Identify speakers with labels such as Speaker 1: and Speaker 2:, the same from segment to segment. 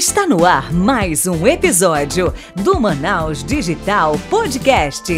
Speaker 1: Está no ar mais um episódio do Manaus Digital Podcast.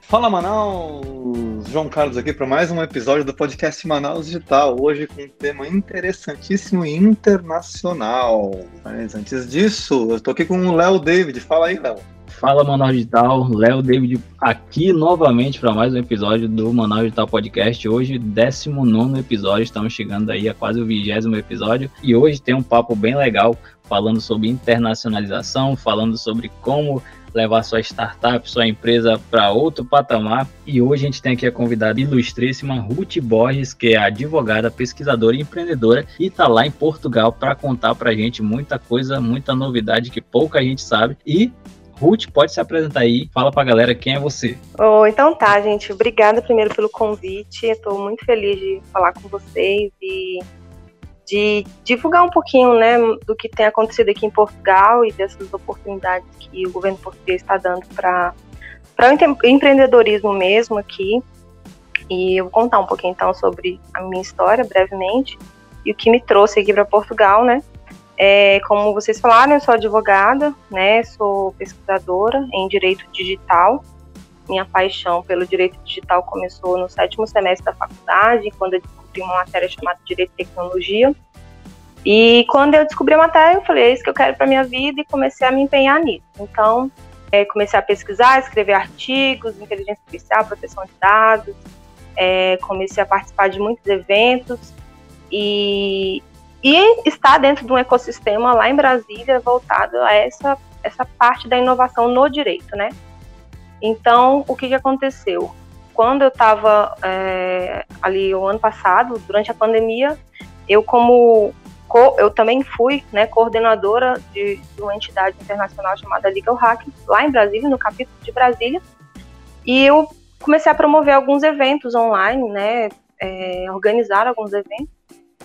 Speaker 2: Fala Manaus! João Carlos aqui para mais um episódio do podcast Manaus Digital, hoje com um tema interessantíssimo e internacional. Mas antes disso, eu estou aqui com o Léo David. Fala aí, Léo.
Speaker 3: Fala Manaus Digital, Léo David aqui novamente para mais um episódio do Manaus Digital Podcast. Hoje, 19 episódio, estamos chegando aí a quase o vigésimo episódio e hoje tem um papo bem legal falando sobre internacionalização, falando sobre como levar sua startup, sua empresa para outro patamar. E hoje a gente tem aqui a convidada ilustríssima Ruth Borges, que é advogada, pesquisadora e empreendedora e está lá em Portugal para contar para a gente muita coisa, muita novidade que pouca gente sabe. E Ruth, pode se apresentar aí, fala pra galera quem é você.
Speaker 4: Oh, então tá, gente. Obrigada primeiro pelo convite. Estou muito feliz de falar com vocês e de divulgar um pouquinho né, do que tem acontecido aqui em Portugal e dessas oportunidades que o governo português está dando para o empreendedorismo mesmo aqui. E eu vou contar um pouquinho então sobre a minha história brevemente e o que me trouxe aqui para Portugal, né? É, como vocês falaram, eu sou advogada, né? Sou pesquisadora em direito digital. Minha paixão pelo direito digital começou no sétimo semestre da faculdade, quando eu descobri uma matéria chamada Direito e Tecnologia. E quando eu descobri a matéria, eu falei, é isso que eu quero para minha vida e comecei a me empenhar nisso. Então, é, comecei a pesquisar, escrever artigos, inteligência artificial, proteção de dados, é, comecei a participar de muitos eventos e e está dentro de um ecossistema lá em Brasília voltado a essa, essa parte da inovação no direito, né? Então, o que, que aconteceu? Quando eu estava é, ali o ano passado, durante a pandemia, eu como eu também fui né, coordenadora de, de, uma entidade internacional chamada Legal Hack, lá em Brasília, no capítulo de Brasília, e eu comecei a promover alguns eventos online, né, é, organizar alguns eventos,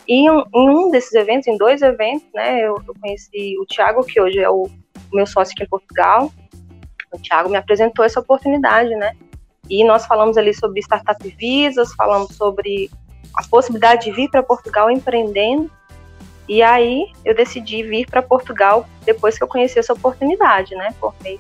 Speaker 4: e em um desses eventos, em dois eventos, né, eu, eu conheci o Thiago, que hoje é o, o meu sócio aqui em Portugal. O Thiago me apresentou essa oportunidade, né? E nós falamos ali sobre startup visas, falamos sobre a possibilidade de vir para Portugal empreendendo. E aí eu decidi vir para Portugal depois que eu conheci essa oportunidade, né? Por meio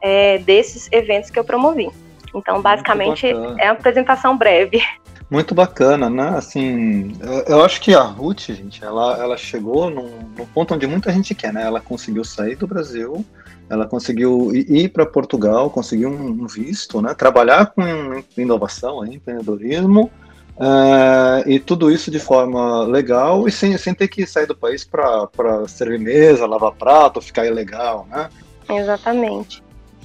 Speaker 4: é, desses eventos que eu promovi. Então, basicamente, é uma apresentação breve.
Speaker 2: Muito bacana, né? Assim, eu, eu, acho que a Ruth, gente, ela, ela chegou num, num, ponto onde muita gente quer, né? Ela conseguiu sair do Brasil, ela conseguiu ir para Portugal, conseguiu um visto, né? Trabalhar com inovação, empreendedorismo, é, e tudo isso de forma legal e sem, sem ter que sair do país para servir mesa, lavar prato, ficar ilegal, né?
Speaker 4: Exatamente.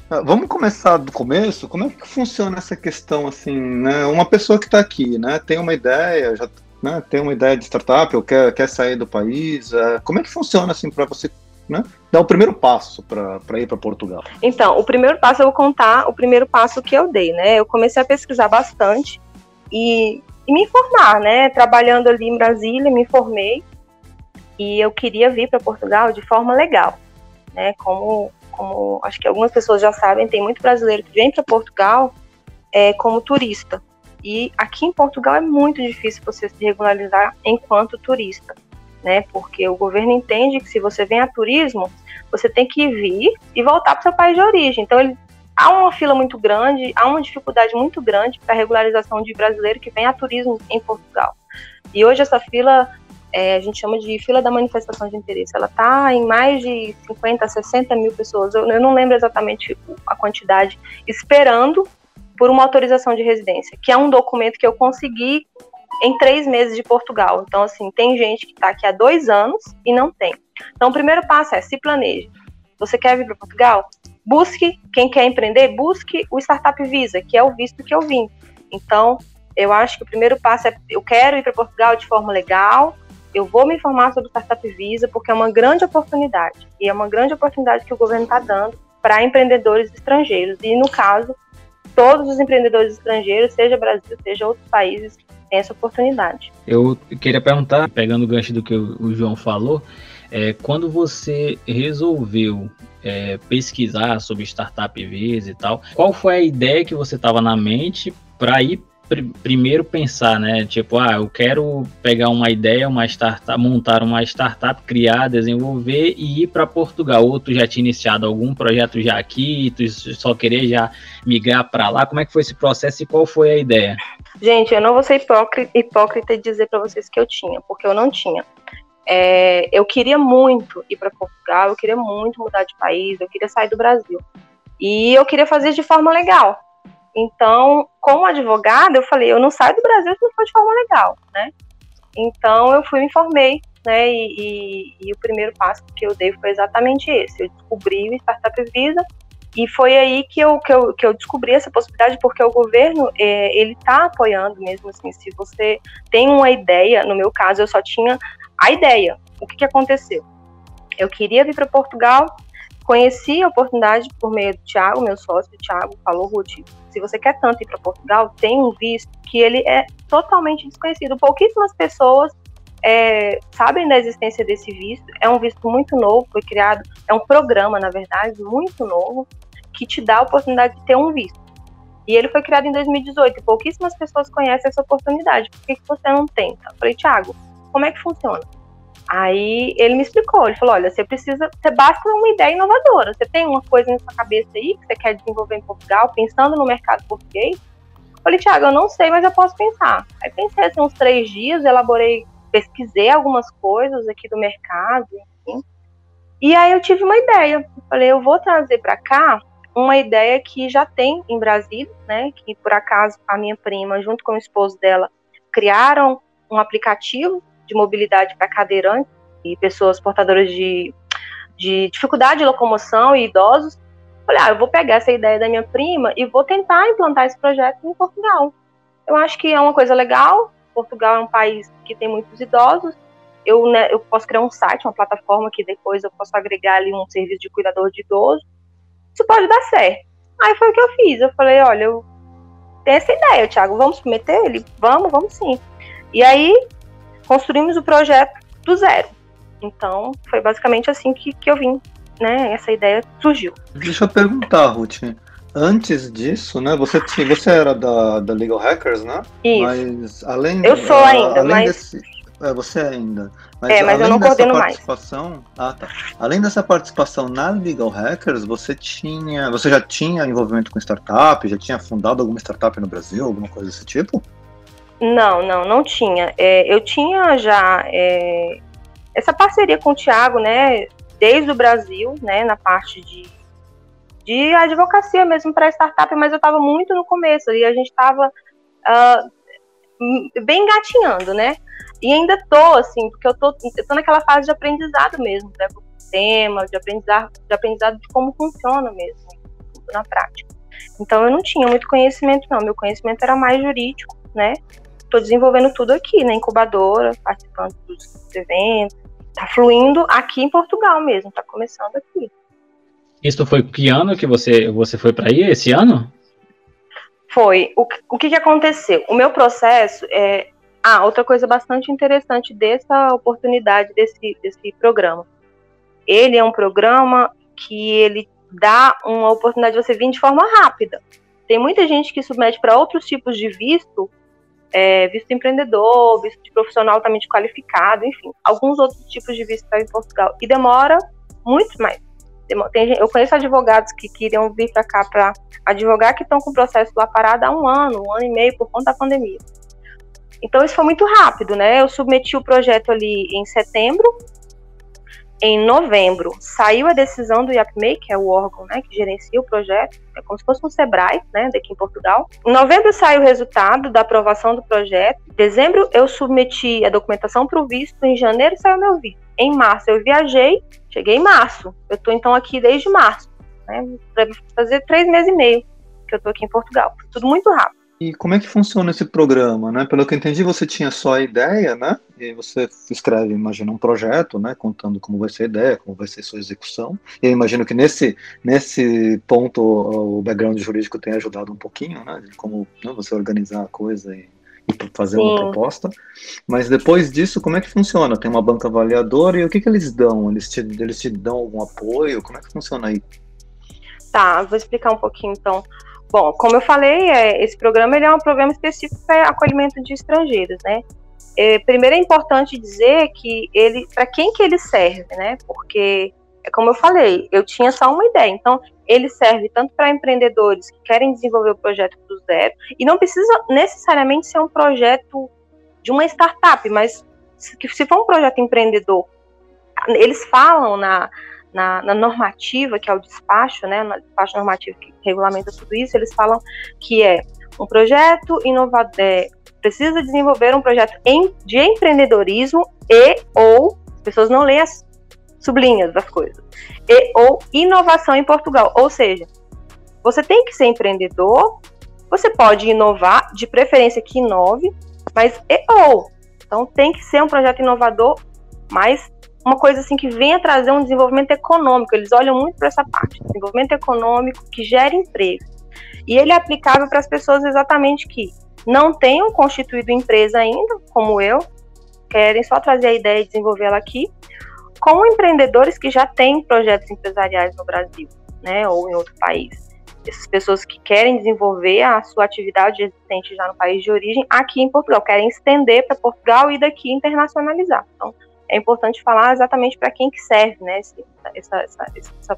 Speaker 2: Ah, vamos começar do começo. Como é que funciona essa questão assim, né? Uma pessoa que está aqui, né, tem uma ideia, já né, tem uma ideia de startup, ou quer, quer sair do país. É, como é que funciona assim para você né, dar o primeiro passo para ir para Portugal?
Speaker 4: Então, o primeiro passo eu vou contar o primeiro passo que eu dei, né? Eu comecei a pesquisar bastante e, e me informar, né? Trabalhando ali em Brasília, me informei e eu queria vir para Portugal de forma legal, né? Como como acho que algumas pessoas já sabem, tem muito brasileiro que vem para Portugal é, como turista. E aqui em Portugal é muito difícil você se regularizar enquanto turista, né? Porque o governo entende que se você vem a turismo, você tem que vir e voltar para o seu país de origem. Então, ele, há uma fila muito grande, há uma dificuldade muito grande para a regularização de brasileiro que vem a turismo em Portugal. E hoje essa fila é, a gente chama de fila da manifestação de interesse. Ela está em mais de 50, 60 mil pessoas, eu, eu, não lembro exatamente a quantidade, esperando por uma autorização de residência, que é um documento que eu consegui em três meses de Portugal. Então, assim, tem gente que está aqui há dois anos e não tem. Então, o primeiro passo é se planeje. Você quer vir para Portugal? Busque, quem quer empreender, busque o Startup Visa, que é o visto que eu vim. Então, eu acho que o primeiro passo é eu quero ir para Portugal de forma legal, eu vou me informar sobre Startup Visa porque é uma grande oportunidade e é uma grande oportunidade que o governo está dando para empreendedores estrangeiros e no caso todos os empreendedores estrangeiros, seja Brasil, seja outros países, têm essa oportunidade.
Speaker 3: Eu queria perguntar, pegando o gancho do que o João falou, é, quando você resolveu é, pesquisar sobre Startup Visa e tal, qual foi a ideia que você estava na mente para ir pr primeiro pensar, né? Tipo, ah, eu quero pegar uma ideia, uma startup, montar uma startup, criar, desenvolver e ir para Portugal. Ou tu já tinha iniciado algum projeto já aqui, tu só querer já migrar para lá? Como é que foi esse processo e qual foi a ideia?
Speaker 4: Gente, eu não vou ser hipócrita, hipócrita e dizer para vocês que eu tinha, porque eu não tinha. É, eu queria muito ir para Portugal, eu queria muito mudar de país, eu queria sair do Brasil. E eu queria fazer de forma legal. Então, como advogada, eu falei, eu não saio do Brasil se não for de forma legal, né? Então, eu fui me informei, né? E, e, e, o primeiro passo que eu dei foi exatamente esse. Eu descobri o Startup Visa e foi aí que eu, que eu, que eu descobri essa possibilidade, porque o governo, é, ele está apoiando mesmo assim. Se você tem uma ideia, no meu caso, eu só tinha a ideia. O que, que aconteceu? Eu queria vir para Portugal, conheci a oportunidade por meio do Thiago, meu sócio, o Thiago falou, Ruth, se você quer tanto ir para Portugal, tem um visto que ele é totalmente desconhecido. Pouquíssimas pessoas é, sabem da existência desse visto. É um visto muito novo, foi criado, é um programa, na verdade, muito novo, que te dá a oportunidade de ter um visto. E ele foi criado em 2018 e pouquíssimas pessoas conhecem essa oportunidade. Por que, que você não tenta? Falei, Thiago, como é que funciona? Aí ele me explicou, ele falou, olha, você precisa, você basta uma ideia inovadora. Você tem uma coisa na sua cabeça aí que você quer desenvolver em Portugal, pensando no mercado português? Eu falei, Thiago, eu não sei, mas eu posso pensar. Aí pensei assim, uns três dias, elaborei, pesquisei algumas coisas aqui do mercado, enfim. E aí eu tive uma ideia. Eu falei, eu vou trazer para cá uma ideia que já tem em Brasília, né? Que por acaso a minha prima, junto com o esposo dela, criaram um aplicativo de mobilidade para cadeirantes e pessoas portadoras de, de dificuldade de locomoção e idosos. Falei, ah, eu vou pegar essa ideia da minha prima e vou tentar implantar esse projeto em Portugal. Eu acho que é uma coisa legal. Portugal é um país que tem muitos idosos. Eu, né, eu posso criar um site, uma plataforma que depois eu posso agregar ali um serviço de cuidador de idoso. Isso pode dar certo. Aí foi o que eu fiz. Eu falei, olha, eu tenho essa ideia, Thiago, vamos submeter ele? Vamos, vamos sim. E aí construímos o projeto do zero. Então, foi basicamente assim que, que eu vim, né? Essa ideia surgiu.
Speaker 2: Deixa eu perguntar, Ruth. Antes disso, né? Você, tinha, você era da, da Legal Hackers, né?
Speaker 4: Isso.
Speaker 2: Mas além
Speaker 4: Eu sou ainda,
Speaker 2: além
Speaker 4: mas.
Speaker 2: Desse, é, você ainda.
Speaker 4: Mas, é, mas eu não coordeno
Speaker 2: participação, mais. Ah, tá. Além dessa participação na Legal Hackers, você tinha. Você já tinha envolvimento com startup? Já tinha fundado alguma startup no Brasil, alguma coisa desse tipo?
Speaker 4: Não, não, não tinha. É, eu tinha já é, essa parceria com o Thiago, né, desde o Brasil, né, na parte de, de advocacia mesmo para startup, mas eu estava muito no começo e a gente estava uh, ah, bem engatinhando, né? E ainda tô, assim, porque eu tô, eu tô naquela fase de aprendizado mesmo, né, do sistema, de aprendizado, de aprendizado de como funciona mesmo, na prática. Então eu não tinha muito conhecimento, não. Meu conhecimento era mais jurídico, né? Estou desenvolvendo tudo aqui na incubadora, participando dos eventos. Está fluindo aqui em Portugal mesmo, está começando aqui.
Speaker 3: Isso foi que ano que você, você foi para aí? Esse ano?
Speaker 4: Foi. O, o que, que aconteceu? O meu processo é. Ah, outra coisa bastante interessante dessa oportunidade, desse, desse programa. Ele é um programa que ele dá uma oportunidade de você vir de forma rápida. Tem muita gente que submete para outros tipos de visto é, visto empreendedor, visto de profissional altamente qualificado, enfim, alguns outros tipos de visto para em Portugal. E demora muito mais. Tem, eu conheço advogados que queriam vir para cá para advogar que estão com o processo lá parado há um ano, um ano e meio por conta da pandemia. Então isso foi muito rápido, né? Eu submeti o projeto ali em setembro, em novembro saiu a decisão do IAPMEI, que é o órgão né, que gerencia o projeto, é como se fosse um SEBRAE, né, daqui em Portugal. Em novembro saiu o resultado da aprovação do projeto. Em dezembro eu submeti a documentação para o visto, em janeiro saiu meu visto. Em março eu viajei, cheguei em março. Eu estou então aqui desde março, né, fazer três meses e meio que eu estou aqui em Portugal. Tudo muito rápido.
Speaker 2: E como é que funciona esse programa, né? Pelo que eu entendi, você tinha só a ideia, né? E você escreve, imagina, um projeto, né? Contando como vai ser a ideia, como vai ser a sua execução. E eu imagino que nesse, nesse ponto o background jurídico tem ajudado um pouquinho, né? De como né, você organizar a coisa e, e fazer Sim. uma proposta. Mas depois disso, como é que funciona? Tem uma banca avaliadora e o que, que eles dão? Eles te, eles te dão algum apoio? Como é que funciona aí?
Speaker 4: Tá, vou explicar um pouquinho então. Bom, como eu falei, é, esse programa ele é um programa específico para acolhimento de estrangeiros, né? É, primeiro é importante dizer que ele, para quem que ele serve, né? Porque é como eu falei, eu tinha só uma ideia. Então, ele serve tanto para empreendedores que querem desenvolver o projeto do zero, e não precisa necessariamente ser um projeto de uma startup, mas se, se for um projeto empreendedor, eles falam na, na, na, normativa, que é o despacho, né, no despacho normativo que regulamenta tudo isso, eles falam que é um projeto inovador, é, precisa desenvolver um projeto em, de empreendedorismo e ou, as pessoas não leem as sublinhas das coisas, e ou inovação em Portugal, ou seja, você tem que ser empreendedor, você pode inovar, de preferência que inove, mas e ou, então tem que ser um projeto inovador, mas uma coisa assim que venha trazer um desenvolvimento econômico. Eles olham muito para essa parte, desenvolvimento econômico que gere emprego. E ele é aplicável para as pessoas exatamente que não tenham constituído empresa ainda, como eu, querem só trazer a ideia e desenvolver ela aqui, com empreendedores que já têm projetos empresariais no Brasil, né, ou em outro país. Essas pessoas que querem desenvolver a sua atividade existente já no país de origem, aqui em Portugal, querem estender para Portugal e daqui internacionalizar. Então, é importante falar exatamente para quem que serve, né, essa, essa, essa,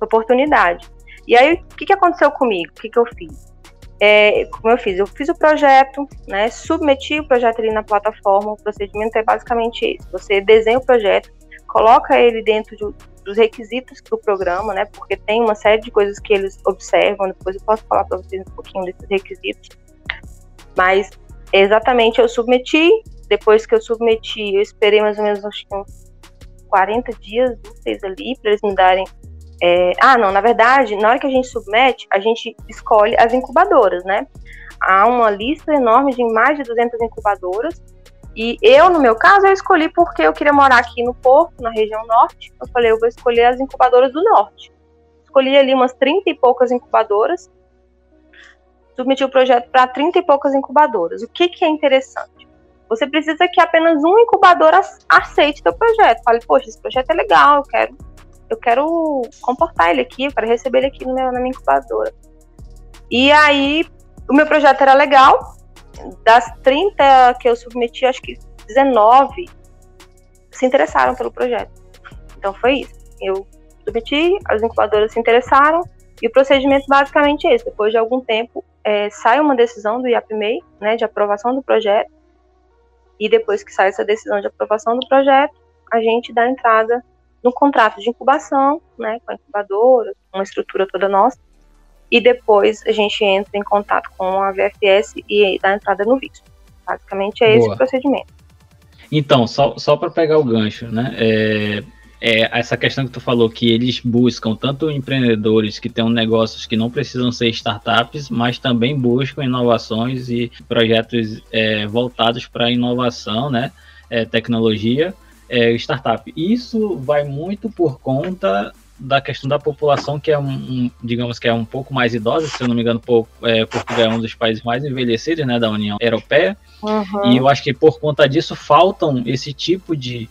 Speaker 4: oportunidade. E aí, o que, que aconteceu comigo? O que, que eu fiz? É, como eu fiz? Eu fiz o projeto, né, submeti o projeto ali na plataforma, o procedimento é basicamente esse. Você desenha o projeto, coloca ele dentro de, dos requisitos do programa, né, porque tem uma série de coisas que eles observam, depois eu posso falar para vocês um pouquinho desses requisitos, mas exatamente eu submeti, depois que eu submeti, eu esperei mais ou menos acho que uns 40 dias úteis ali para eles me darem. É... ah, não, na verdade, na hora que a gente submete, a gente escolhe as incubadoras, né? Há uma lista enorme de mais de 200 incubadoras. E eu, no meu caso, eu escolhi porque eu queria morar aqui no Porto, na região norte. Eu falei, eu vou escolher as incubadoras do norte. Escolhi ali umas 30 e poucas incubadoras submeti o projeto para 30 e poucas incubadoras. O que, que é interessante? Você precisa que apenas um incubador aceite teu projeto. Fale, poxa, esse projeto é legal, eu quero, eu quero comportar ele aqui, eu quero receber ele aqui meu, na minha incubadora. E aí, o meu projeto era legal. Das 30 que eu submeti, acho que 19 se interessaram pelo projeto. Então foi isso. Eu submeti, as incubadoras se interessaram, e o procedimento basicamente é esse. Depois de algum tempo, é, sai uma decisão do IAPMEI, né, de aprovação do projeto, e depois que sai essa decisão de aprovação do projeto, a gente dá entrada no contrato de incubação, né, com a incubadora, uma estrutura toda nossa, e depois a gente entra em contato com a VFS e dá entrada no visto. Basicamente é Boa. esse o procedimento.
Speaker 3: Então, só, só para pegar o gancho, né? É, é, essa questão que tu falou, que eles buscam tanto empreendedores que tenham negócios que não precisam ser startups, mas também buscam inovações e projetos é, voltados para inovação, né, é, tecnologia, é, startup. Isso vai muito por conta da questão da população que é um, um, digamos que é um pouco mais idosa, se eu não me engano, pouco, é, Portugal é um dos países mais envelhecidos, né, da União Europeia. Uhum. E eu acho que por conta disso faltam esse tipo de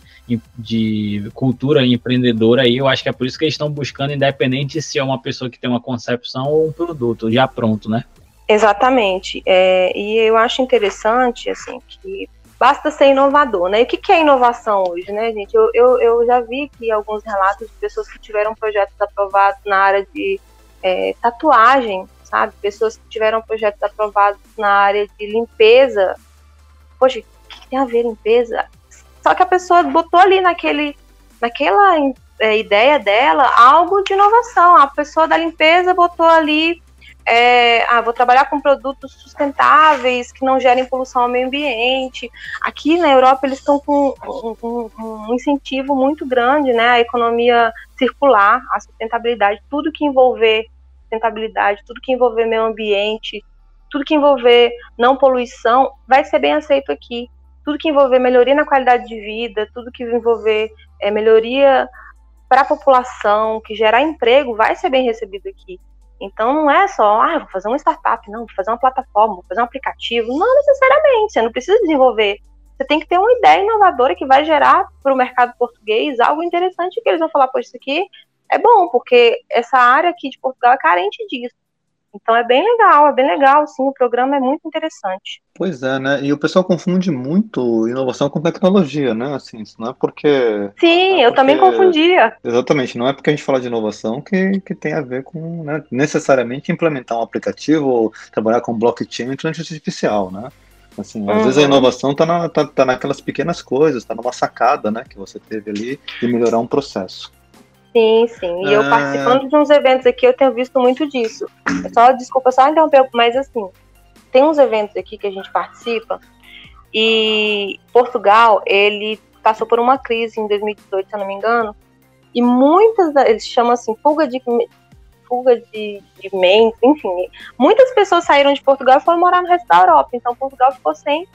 Speaker 3: de cultura empreendedora aí, eu acho que é por isso que eles estão buscando, independente se é uma pessoa que tem uma concepção ou um produto já pronto, né?
Speaker 4: Exatamente. É, e eu acho interessante, assim, que basta ser inovador, né? E o que, que é inovação hoje, né, gente? Eu, eu, eu já vi aqui alguns relatos de pessoas que tiveram projetos aprovados na área de é, tatuagem, sabe? Pessoas que tiveram projetos aprovados na área de limpeza. Poxa, o que tem a ver limpeza? Só que a pessoa botou ali naquele, naquela é, ideia dela algo de inovação. A pessoa da limpeza botou ali, é, ah, vou trabalhar com produtos sustentáveis que não gerem poluição ao meio ambiente. Aqui na Europa eles estão com um, um, um incentivo muito grande, né? Economia circular, a sustentabilidade, tudo que envolver sustentabilidade, tudo que envolver meio ambiente, tudo que envolver não poluição, vai ser bem aceito aqui tudo que envolver melhoria na qualidade de vida, tudo que envolver é, melhoria para a população, que gerar emprego, vai ser bem recebido aqui. Então não é só, ah, vou fazer uma startup, não, vou fazer uma plataforma, vou fazer um aplicativo. Não necessariamente, você não precisa desenvolver. Você tem que ter uma ideia inovadora que vai gerar para o mercado português algo interessante que eles vão falar, poxa, isso aqui é bom, porque essa área aqui de Portugal é carente disso. Então é bem legal, é bem legal, sim, o programa é muito interessante.
Speaker 2: Pois é, né? E o pessoal confunde muito inovação com tecnologia, né? Assim, isso não é porque.
Speaker 4: Sim,
Speaker 2: é porque...
Speaker 4: eu também confundia.
Speaker 2: Exatamente, não é porque a gente fala de inovação que, que tem a ver com né, necessariamente implementar um aplicativo ou trabalhar com blockchain e inteligência artificial, né? Assim, às uhum. vezes a inovação está na, tá, tá naquelas pequenas coisas, está numa sacada né, que você teve ali de melhorar um processo.
Speaker 4: Sim, sim. E é... eu participando de uns eventos aqui, eu tenho visto muito disso. É só, desculpa, só interromper, mas assim, tem uns eventos aqui que a gente participa e Portugal, ele passou por uma crise em 2018, se eu não me engano, e muitas, eles chamam assim, fuga de fuga de, de mentes, enfim. Muitas pessoas saíram de Portugal e foram morar no resto da Europa. Então, Portugal ficou sem,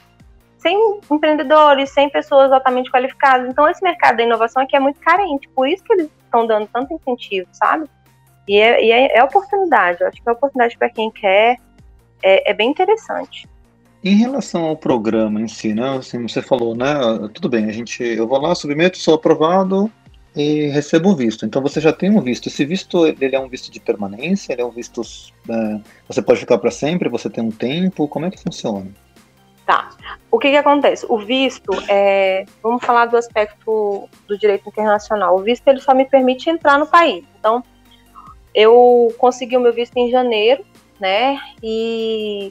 Speaker 4: sem empreendedores, sem pessoas altamente qualificadas. Então, esse mercado da inovação aqui é muito carente. Por isso que eles estão dando tanto incentivo, sabe? E é, e é, é oportunidade. Eu acho que é oportunidade para quem quer. É, é bem interessante.
Speaker 2: Em relação ao programa em si, né? Assim, você falou, né? Tudo bem, a gente, eu vou lá, submeto, sou aprovado, e recebo o visto. Então você já tem um visto. Esse visto ele é um visto de permanência, ele é um visto. É, você pode ficar para sempre, você tem um tempo. Como é que funciona?
Speaker 4: Tá. O que, que acontece? O visto é. Vamos falar do aspecto do direito internacional. O visto ele só me permite entrar no país. Então, eu consegui o meu visto em janeiro, né? E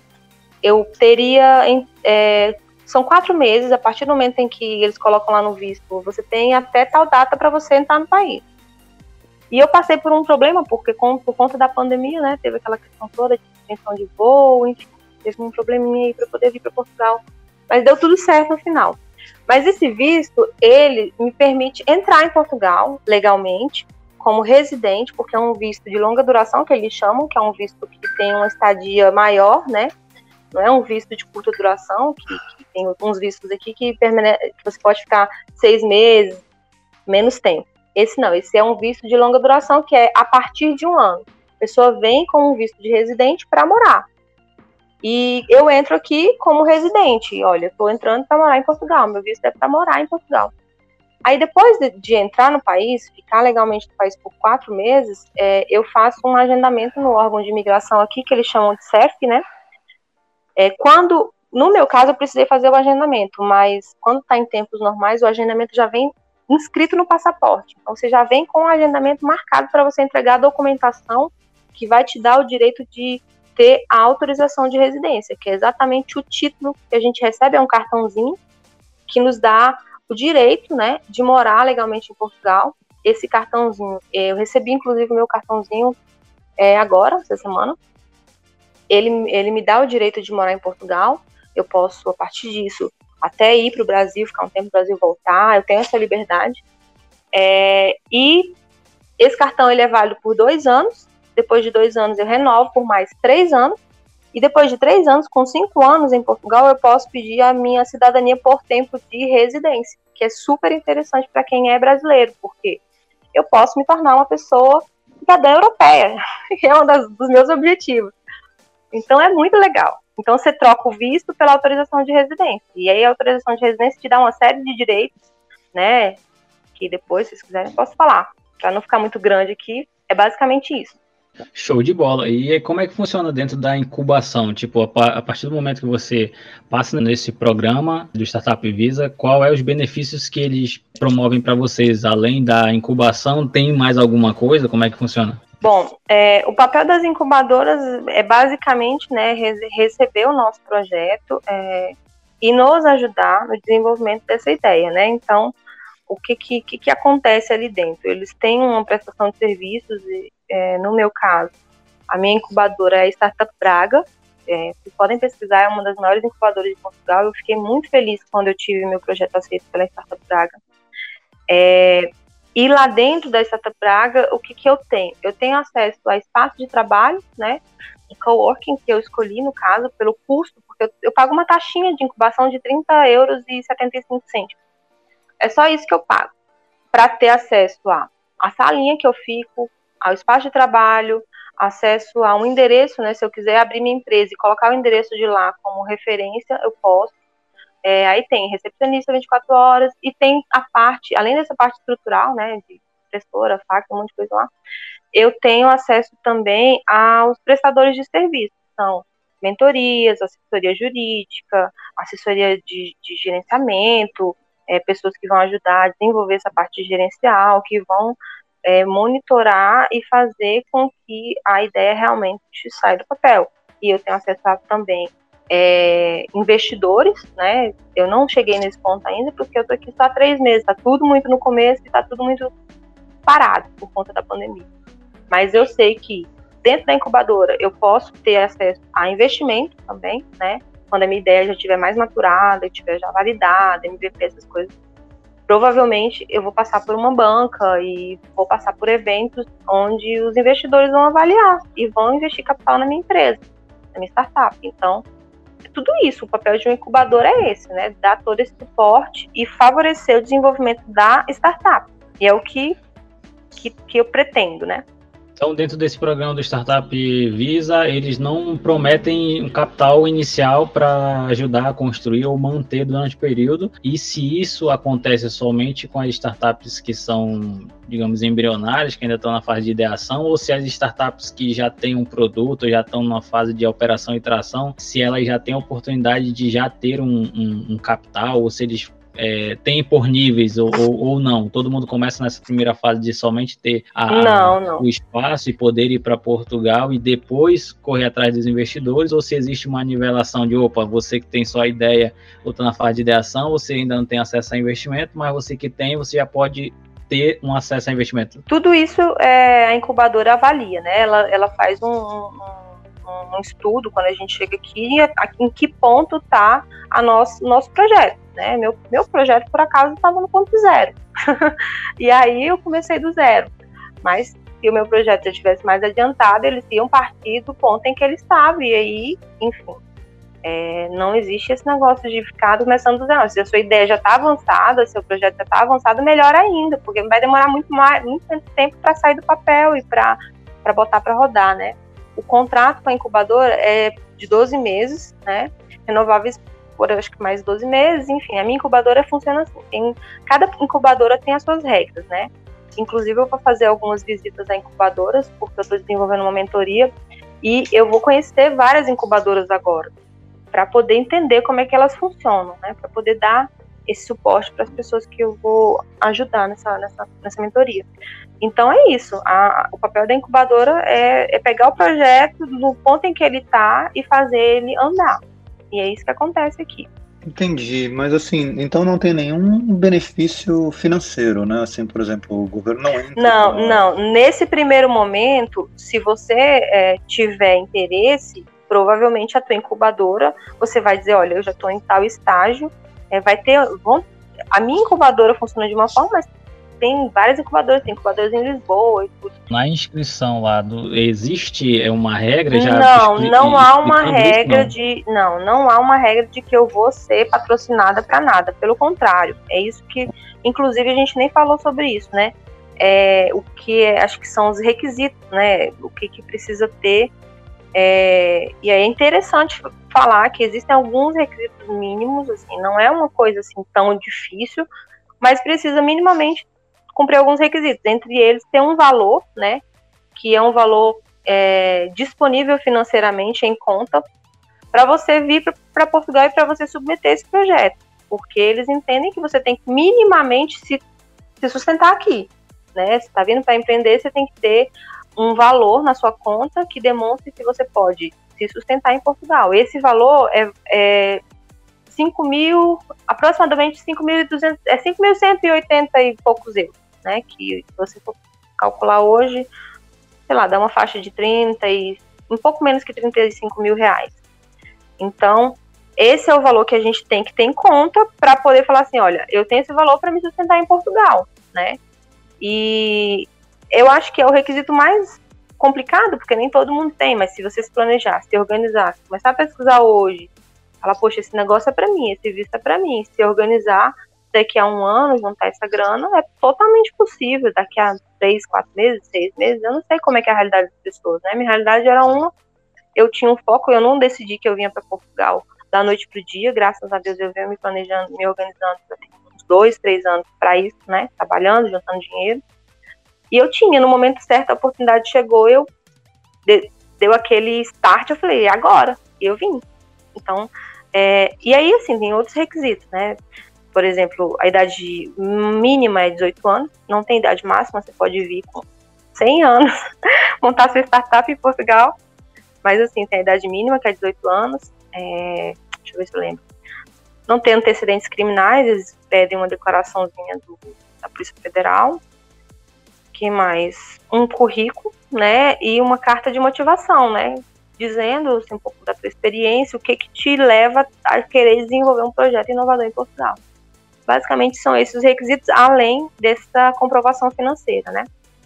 Speaker 4: eu teria é, são quatro meses, a partir do momento em que eles colocam lá no visto, você tem até tal data para você entrar no país. E eu passei por um problema, porque com, por conta da pandemia, né, teve aquela questão toda de suspensão de voo, enfim, teve um probleminha aí para poder vir para Portugal. Mas deu tudo certo no final. Mas esse visto, ele me permite entrar em Portugal legalmente, como residente, porque é um visto de longa duração, que eles chamam, que é um visto que tem uma estadia maior, né? Não é um visto de curta duração, que, que tem alguns vistos aqui que, que você pode ficar seis meses, menos tempo. Esse não, esse é um visto de longa duração, que é a partir de um ano. A pessoa vem com um visto de residente para morar. E eu entro aqui como residente. Olha, estou entrando para morar em Portugal. Meu visto é para morar em Portugal. Aí depois de, de, entrar no país, ficar legalmente no país por quatro meses, é, eu faço um agendamento no órgão de imigração aqui, que eles chamam de CEF, né? É, quando no meu caso, eu precisei fazer o agendamento, mas quando está em tempos normais, o agendamento já vem inscrito no passaporte. Então, você já vem com o agendamento marcado para você entregar a documentação que vai te dar o direito de ter a autorização de residência, que é exatamente o título que a gente recebe, é um cartãozinho que nos dá o direito, né, de morar legalmente em Portugal. Esse cartãozinho, eu recebi inclusive o meu cartãozinho é, agora, essa semana. Ele, ele me dá o direito de morar em Portugal eu posso, a partir disso, até ir para o Brasil, ficar um tempo no Brasil voltar, eu tenho essa liberdade. É, e esse cartão ele é válido por dois anos, depois de dois anos eu renovo por mais três anos, e depois de três anos, com cinco anos em Portugal, eu posso pedir a minha cidadania por tempo de residência, que é super interessante para quem é brasileiro, porque eu posso me tornar uma pessoa cidadã europeia, que é um das, dos meus objetivos. Então é muito legal. Então você troca o visto pela autorização de residência. E aí a autorização de residência te dá uma série de direitos, né? Que depois, se vocês quiserem, eu posso falar. Para não ficar muito grande aqui, é basicamente isso.
Speaker 3: Show de bola. E como é que funciona dentro da incubação? Tipo, a partir do momento que você passa nesse programa do Startup Visa, qual é os benefícios que eles promovem para vocês? Além da incubação, tem mais alguma coisa? Como é que funciona?
Speaker 4: Bom, é, o papel das incubadoras é basicamente né, receber o nosso projeto é, e nos ajudar no desenvolvimento dessa ideia, né? Então, o que, que, que acontece ali dentro? Eles têm uma prestação de serviços, é, no meu caso, a minha incubadora é a Startup Braga, é, vocês podem pesquisar, é uma das maiores incubadoras de Portugal. Eu fiquei muito feliz quando eu tive meu projeto aceito pela Startup Braga. É, e lá dentro da Startup Braga, o que, que eu tenho? Eu tenho acesso a espaço de trabalho, né? De coworking, que eu escolhi, no caso, pelo custo, porque eu, eu pago uma taxinha de incubação de 30 euros e 75 cêntimos. É só isso que eu pago. Para ter acesso a, a salinha que eu fico, ao espaço de trabalho, acesso a um endereço, né? Se eu quiser abrir minha empresa e colocar o endereço de lá como referência, eu posso. É, aí tem recepcionista 24 horas e tem a parte, além dessa parte estrutural, né, de impressora, fax, um monte de coisa lá, eu tenho acesso também aos prestadores de serviço, são mentorias, assessoria jurídica, assessoria de, de gerenciamento, é, pessoas que vão ajudar a desenvolver essa parte gerencial, que vão é, monitorar e fazer com que a ideia realmente saia do papel. E eu tenho acesso a, também é, investidores, né? Eu não cheguei nesse ponto ainda porque eu tô aqui só há três meses, tá tudo muito no começo e tá tudo muito parado por conta da pandemia. Mas eu sei que dentro da incubadora eu posso ter acesso a investimento também, né? Quando a minha ideia já estiver mais maturada, estiver já validada, MVP, essas coisas, provavelmente eu vou passar por uma banca e vou passar por eventos onde os investidores vão avaliar e vão investir capital na minha empresa, na minha startup. Então, é tudo isso. O papel de um incubador é esse, né? Dar todo esse suporte e favorecer o desenvolvimento da startup. E é o que, que, que eu pretendo, né?
Speaker 3: Então, dentro desse programa do Startup Visa, eles não prometem um capital inicial para ajudar a construir ou manter durante o período. E se isso acontece somente com as startups que são, digamos, embrionárias, que ainda estão na fase de ideação, ou se as startups que já têm um produto, já estão na fase de operação e tração, se elas já têm a oportunidade de já ter um, um, um capital, ou se eles é, tem por níveis ou, ou, ou, não? Todo mundo começa nessa primeira fase de somente ter a, não, não. o espaço e poder ir para Portugal e depois correr atrás dos investidores? Ou se existe uma nivelação de, opa, você que tem só a ideia ou está na fase de ideação, você ainda não tem acesso a investimento, mas você que tem, você já pode ter um acesso a investimento?
Speaker 4: Tudo isso é, a incubadora avalia, né? Ela, ela faz um, um um estudo quando a gente chega aqui, em que ponto está a nosso, nosso projeto né? Meu, meu projeto, por acaso, estava no ponto zero. e aí eu comecei do zero. Mas se o meu projeto já estivesse mais adiantado, eles iam partir do ponto em que ele estava. E aí, enfim, é, não existe esse negócio de ficar começando do zero. Se a sua ideia já está avançada, seu projeto já está avançado, melhor ainda, porque vai demorar muito mais, muito tempo para sair do papel e para botar para rodar, né? O contrato com a incubadora é de 12 meses, né? Renováveis por acho que mais 12 meses, enfim, a minha incubadora funciona assim. Tem, cada incubadora tem as suas regras, né? Inclusive, eu vou fazer algumas visitas a incubadoras, porque eu estou desenvolvendo uma mentoria, e eu vou conhecer várias incubadoras agora, para poder entender como é que elas funcionam, né? Para poder dar esse suporte para as pessoas que eu vou ajudar nessa, nessa, nessa mentoria. Então é isso. A, o papel da incubadora é, é, pegar o projeto no ponto em que ele está e fazer ele andar. E é isso que acontece aqui.
Speaker 2: Entendi, mas assim, então não tem nenhum benefício financeiro, né? Assim, por exemplo, o governo não entra.
Speaker 4: Não, pra... não. Nesse primeiro momento, se você é, tiver interesse, provavelmente a tua incubadora, você vai dizer, olha, eu já estou em tal estágio, é, vai ter, vão, a minha incubadora funciona de uma forma, mas tem várias incubadoras, tem incubadoras em Lisboa e tudo.
Speaker 3: Na inscrição lá, do, existe é uma regra já?
Speaker 4: Não, não há uma regra isso, não. de. Não, não há uma regra de que eu vou ser patrocinada para nada. Pelo contrário, é isso que. Inclusive, a gente nem falou sobre isso, né? É, o que é, acho que são os requisitos, né? O que, que precisa ter. É, e é interessante falar que existem alguns requisitos mínimos, assim, não é uma coisa assim tão difícil, mas precisa minimamente cumprir alguns requisitos, entre eles ter um valor, né, que é um valor é, disponível financeiramente em conta para você vir para Portugal e para você submeter esse projeto, porque eles entendem que você tem que minimamente se, se sustentar aqui, né? Se está vindo para empreender, você tem que ter um valor na sua conta que demonstre que você pode se sustentar em Portugal. Esse valor é, é 5 mil, aproximadamente 5.200, é 5.180 e poucos euros né? Que se você for calcular hoje, sei lá, dá uma faixa de 30 e um pouco menos que 35 mil reais. Então, esse é o valor que a gente tem que ter em conta para poder falar assim, olha, eu tenho esse valor para me sustentar em Portugal, né? E eu acho que é o requisito mais complicado, porque nem todo mundo tem, mas se você se planejar, se organizar, se começar a pesquisar hoje, falar, poxa, esse negócio é para mim, esse visto é para mim, se organizar, daqui a um ano juntar essa grana é totalmente possível. Daqui a três, quatro meses, seis meses, eu não sei como é que é a realidade das pessoas, né? Minha realidade era uma, eu tinha um foco, eu não decidi que eu vinha para Portugal da noite pro dia, graças a Deus eu venho me planejando, me organizando uns dois, três anos para isso, né? Trabalhando, juntando dinheiro. E eu tinha, no momento certo, a oportunidade chegou, eu de, deu aquele start, eu falei, agora, e eu vim. Então, é, e aí, assim, tem outros requisitos, né? Por exemplo, a idade mínima é 18 anos, não tem idade máxima, você pode vir com 100 anos, montar sua startup em Portugal, mas assim, tem a idade mínima, que é 18 anos, é, deixa eu ver se eu lembro. Não tem antecedentes criminais, eles pedem uma declaraçãozinha do, da Polícia Federal, que mais? Um currículo, né, e uma carta de motivação, né, dizendo assim, um pouco da tua experiência, o que que te leva a querer desenvolver um projeto inovador em Portugal. Basicamente são esses os requisitos, além dessa comprovação financeira, né.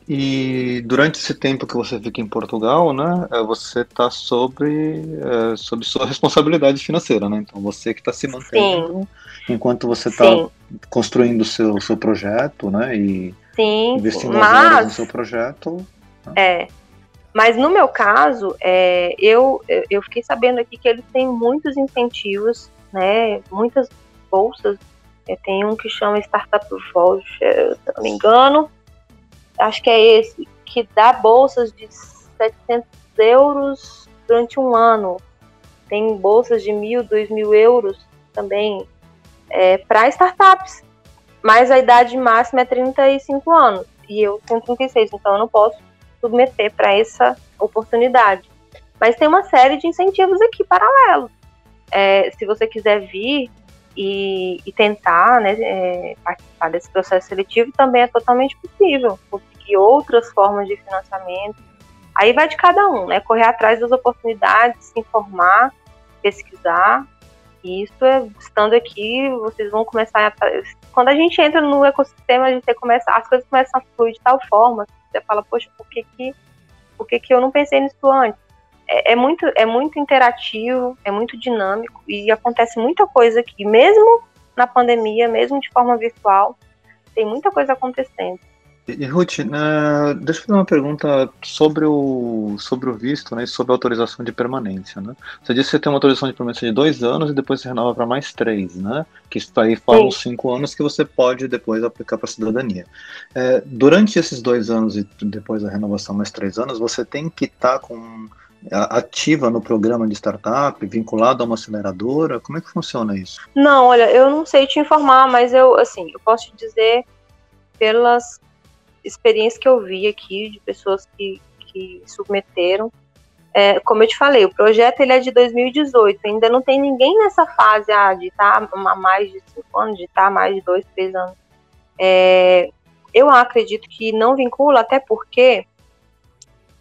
Speaker 2: E durante esse tempo que você fica em Portugal, né, é, você está sobre, é, sobre sua responsabilidade financeira, né? Então você que está se mantendo Sim. enquanto você está construindo o seu, seu projeto, né? E
Speaker 4: Sim,
Speaker 2: investindo mas, horas no seu projeto.
Speaker 4: Né? É. Mas no meu caso, é, eu, eu fiquei sabendo aqui que eles têm muitos incentivos, né? Muitas bolsas. É, tem um que chama Startup Voucher, se não me engano acho que é esse, que dá bolsas de 700 euros durante um ano. Tem bolsas de mil, dois mil euros também é, para startups. Mas a idade máxima é 35 anos. E eu tenho 36, então eu não posso submeter para essa oportunidade. Mas tem uma série de incentivos aqui paralelos. É, se você quiser vir e, e tentar né, é, participar desse processo seletivo, também é totalmente possível, porque outras formas de financiamento. Aí vai de cada um, né? Correr atrás das oportunidades, se informar, pesquisar. E isso é, estando aqui, vocês vão começar a. Quando a gente entra no ecossistema, a gente começa, as coisas começam a fluir de tal forma você fala, poxa, por que, que, por que, que eu não pensei nisso antes? É, é, muito, é muito interativo, é muito dinâmico e acontece muita coisa aqui, mesmo na pandemia, mesmo de forma virtual, tem muita coisa acontecendo.
Speaker 2: E, Ruth, uh, deixa eu fazer uma pergunta sobre o, sobre o visto né, e sobre a autorização de permanência. Né? Você disse que você tem uma autorização de permanência de dois anos e depois você renova para mais três, né? Que isso aí formam cinco anos que você pode depois aplicar para a cidadania. É, durante esses dois anos e depois da renovação mais três anos, você tem que estar tá com ativa no programa de startup, vinculado a uma aceleradora? Como é que funciona isso?
Speaker 4: Não, olha, eu não sei te informar, mas eu, assim, eu posso te dizer pelas experiência que eu vi aqui de pessoas que, que submeteram. É, como eu te falei, o projeto ele é de 2018, ainda não tem ninguém nessa fase ah, de estar tá mais de cinco anos, de estar tá mais de dois, três anos. É, eu acredito que não vincula, até porque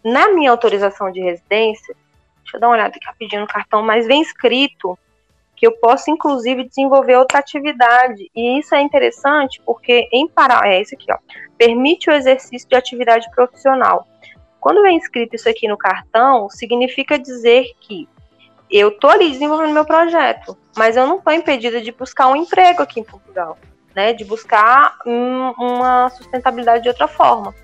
Speaker 4: na minha autorização de residência, deixa eu dar uma olhada aqui rapidinho no cartão, mas vem escrito que eu posso, inclusive, desenvolver outra atividade. E isso é interessante porque, em paralelo, é isso aqui, ó, permite o exercício de atividade profissional. Quando vem escrito isso aqui no cartão, significa dizer que eu estou ali desenvolvendo meu projeto, mas eu não estou impedida de buscar um emprego aqui em Portugal, né? De buscar um, uma sustentabilidade de outra forma.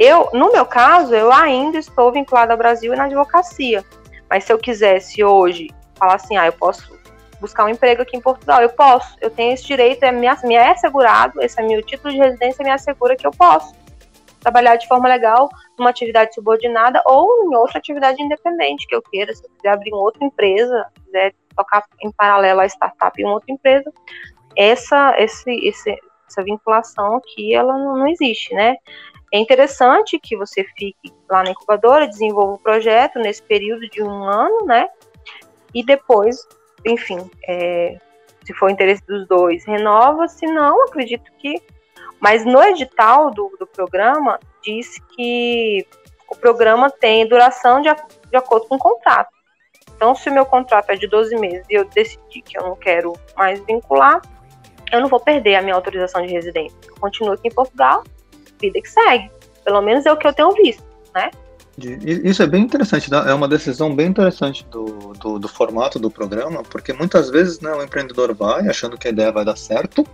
Speaker 4: Eu, no meu caso, eu ainda estou vinculada ao Brasil e na advocacia. Mas se eu quisesse hoje falar assim, ah, eu posso buscar um emprego aqui em Portugal. Eu posso, eu tenho esse direito, é, me, me é assegurado, esse é meu título de residência me assegura que eu posso trabalhar de forma legal numa atividade subordinada ou em outra atividade independente que eu queira. Se eu quiser abrir uma outra empresa, quiser tocar em paralelo a startup em outra empresa, essa, esse, esse, essa vinculação aqui, ela não, não existe, né? É interessante que você fique lá na incubadora, desenvolva o projeto nesse período de um ano, né? E depois enfim, é, se for interesse dos dois, renova, se não, acredito que. Mas no edital do, do programa, diz que o programa tem duração de, de acordo com o contrato. Então, se o meu contrato é de 12 meses e eu decidir que eu não quero mais vincular, eu não vou perder a minha autorização de residência. Continuo aqui em Portugal, vida que segue. Pelo menos é o que eu tenho visto, né?
Speaker 2: Isso é bem interessante, é uma decisão bem interessante do, do, do, formato do programa, porque muitas vezes né, o empreendedor vai achando que a ideia vai dar certo,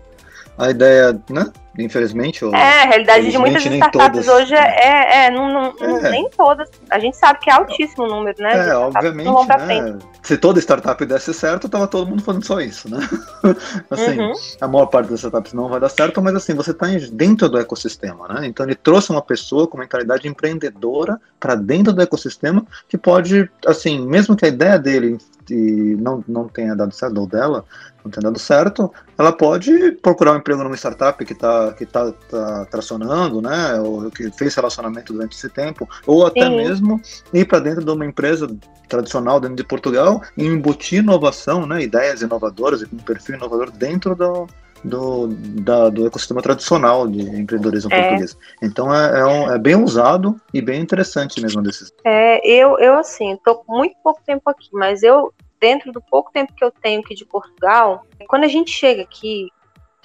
Speaker 2: a ideia, né? Infelizmente. Ou,
Speaker 4: é, a realidade de muitas startups todas, hoje é, é, é, não, não, é, nem todas. A gente sabe que é altíssimo o número, né?
Speaker 2: É, obviamente. Né? Se toda startup desse certo, tava todo mundo falando só isso, né? assim, uhum. a maior parte das startups não vai dar certo, mas assim, você está dentro do ecossistema, né? Então ele trouxe uma pessoa com mentalidade empreendedora para dentro do ecossistema que pode, assim, mesmo que a ideia dele e não, não tenha dado certo, ou dela, não tenha dado certo, ela pode procurar um emprego numa startup que está que tá, tá tracionando, né, ou que fez relacionamento durante esse tempo, ou até Sim. mesmo ir para dentro de uma empresa tradicional dentro de Portugal e embutir inovação, né, ideias inovadoras e um perfil inovador dentro do, do, da, do ecossistema tradicional de empreendedorismo é. português. Então é, é, um, é, bem usado e bem interessante mesmo desses.
Speaker 4: É, eu, eu assim, estou muito pouco tempo aqui, mas eu, dentro do pouco tempo que eu tenho aqui de Portugal, quando a gente chega aqui,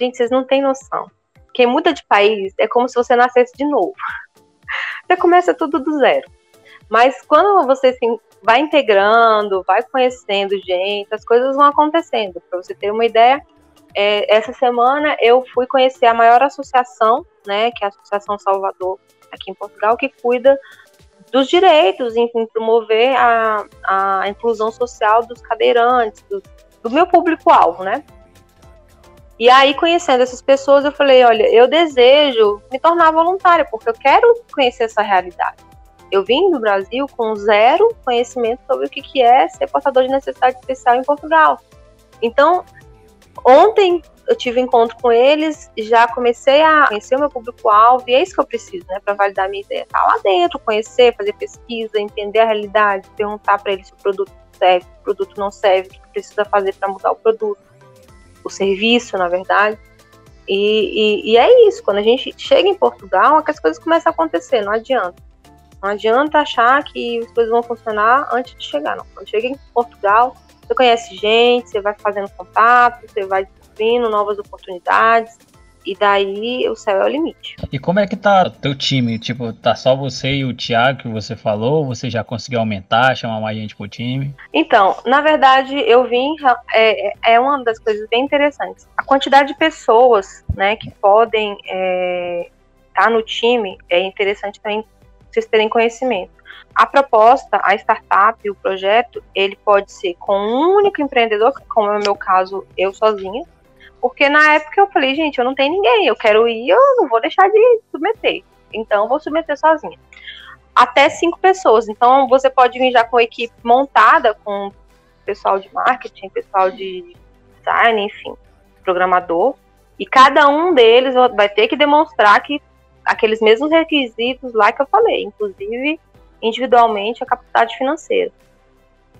Speaker 4: gente, vocês não têm noção. Quem muda de país é como se você nascesse de novo. Você começa tudo do zero. Mas quando você assim, vai integrando, vai conhecendo gente, as coisas vão acontecendo. Para você ter uma ideia, é, essa semana eu fui conhecer a maior associação, né, que é a Associação Salvador, aqui em Portugal, que cuida dos direitos, enfim, promover a, a inclusão social dos cadeirantes, do, do meu público-alvo, né? E aí, conhecendo essas pessoas, eu falei: olha, eu desejo me tornar voluntária, porque eu quero conhecer essa realidade. Eu vim do Brasil com zero conhecimento sobre o que, que é ser portador de necessidade especial em Portugal. Então, Ontem eu tive encontro com eles, já comecei a conhecer o meu público-alvo, e é isso que eu preciso, né, para validar a minha ideia. Tá lá dentro, conhecer, fazer pesquisa, entender a realidade, perguntar para eles se o produto serve, se o produto não serve, o que precisa fazer para mudar o produto, o serviço, na verdade. E, e, e, é isso, quando a gente chega em Portugal, é que as coisas começam a acontecer, não adianta. Não adianta achar que as coisas vão funcionar antes de chegar, não. Quando chega em Portugal, você conhece gente, você vai fazendo contato, você vai descobrindo novas oportunidades. E daí o céu é o limite.
Speaker 3: E como é que tá o teu time? Tipo, tá só você e o Thiago que você falou? Você já conseguiu aumentar, chamar mais gente pro time?
Speaker 4: Então, na verdade, eu vim. É, é uma das coisas bem interessantes. A quantidade de pessoas né, que podem estar é, tá no time é interessante também vocês terem conhecimento. A proposta, a startup, o projeto, ele pode ser com um único empreendedor, como é o meu caso, eu sozinha, porque na época eu falei, gente, eu não tenho ninguém, eu quero ir, eu não vou deixar de submeter. Então, vou submeter sozinha. Até cinco pessoas. Então, você pode vir já com a equipe montada, com pessoal de marketing, pessoal de design, enfim, programador. E cada um deles vai ter que demonstrar que aqueles mesmos requisitos lá que eu falei, inclusive individualmente a capacidade financeira.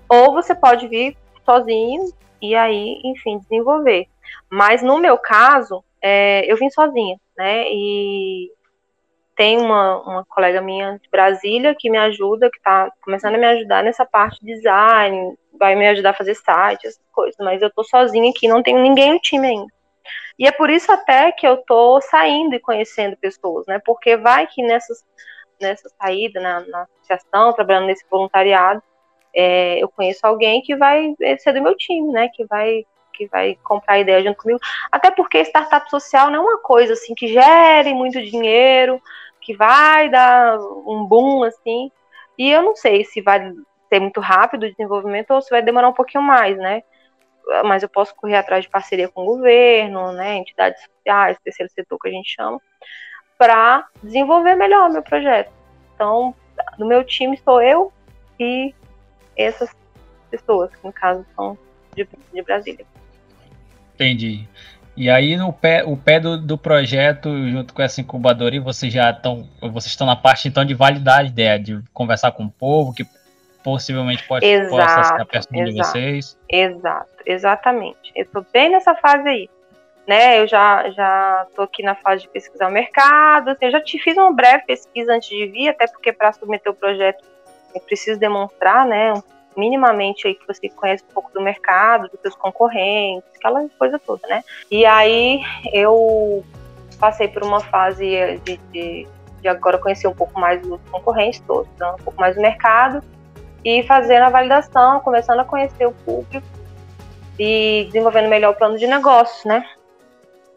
Speaker 4: Ou você pode vir sozinho e aí, enfim, desenvolver. Mas no meu caso, é, eu vim sozinha, né? E tem uma, uma colega minha de Brasília que me ajuda, que está começando a me ajudar nessa parte de design, vai me ajudar a fazer sites, essas coisas. Mas eu tô sozinha aqui, não tenho ninguém no time ainda. E é por isso até que eu tô saindo e conhecendo pessoas, né? Porque vai que nessas nessa saída na, na associação, trabalhando nesse voluntariado, é, eu conheço alguém que vai ser do meu time, né? Que vai que vai comprar ideia junto comigo. Até porque startup social não é uma coisa assim que gere muito dinheiro, que vai dar um boom assim. E eu não sei se vai ser muito rápido o desenvolvimento ou se vai demorar um pouquinho mais, né? Mas eu posso correr atrás de parceria com o governo, né? Entidades sociais, terceiro setor que a gente chama para desenvolver melhor o meu projeto. Então, no meu time sou eu e essas pessoas, que no caso são de, de Brasília.
Speaker 3: Entendi. E aí no pé, o pé do, do projeto, junto com essa incubadora, vocês já estão, vocês estão na parte então de validar a ideia, de conversar com o povo, que possivelmente pode
Speaker 4: exato, possa
Speaker 3: ser perto de vocês.
Speaker 4: Exato, exatamente. Eu estou bem nessa fase aí né? Eu já já tô aqui na fase de pesquisar o mercado. Assim, eu já te fiz uma breve pesquisa antes de vir, até porque para submeter o projeto eu preciso demonstrar, né, minimamente aí que você conhece um pouco do mercado, dos seus concorrentes, aquela coisa toda, né? E aí eu passei por uma fase de, de, de agora conhecer um pouco mais dos concorrentes todos, um pouco mais do mercado e fazendo a validação, começando a conhecer o público e desenvolvendo melhor o plano de negócio, né?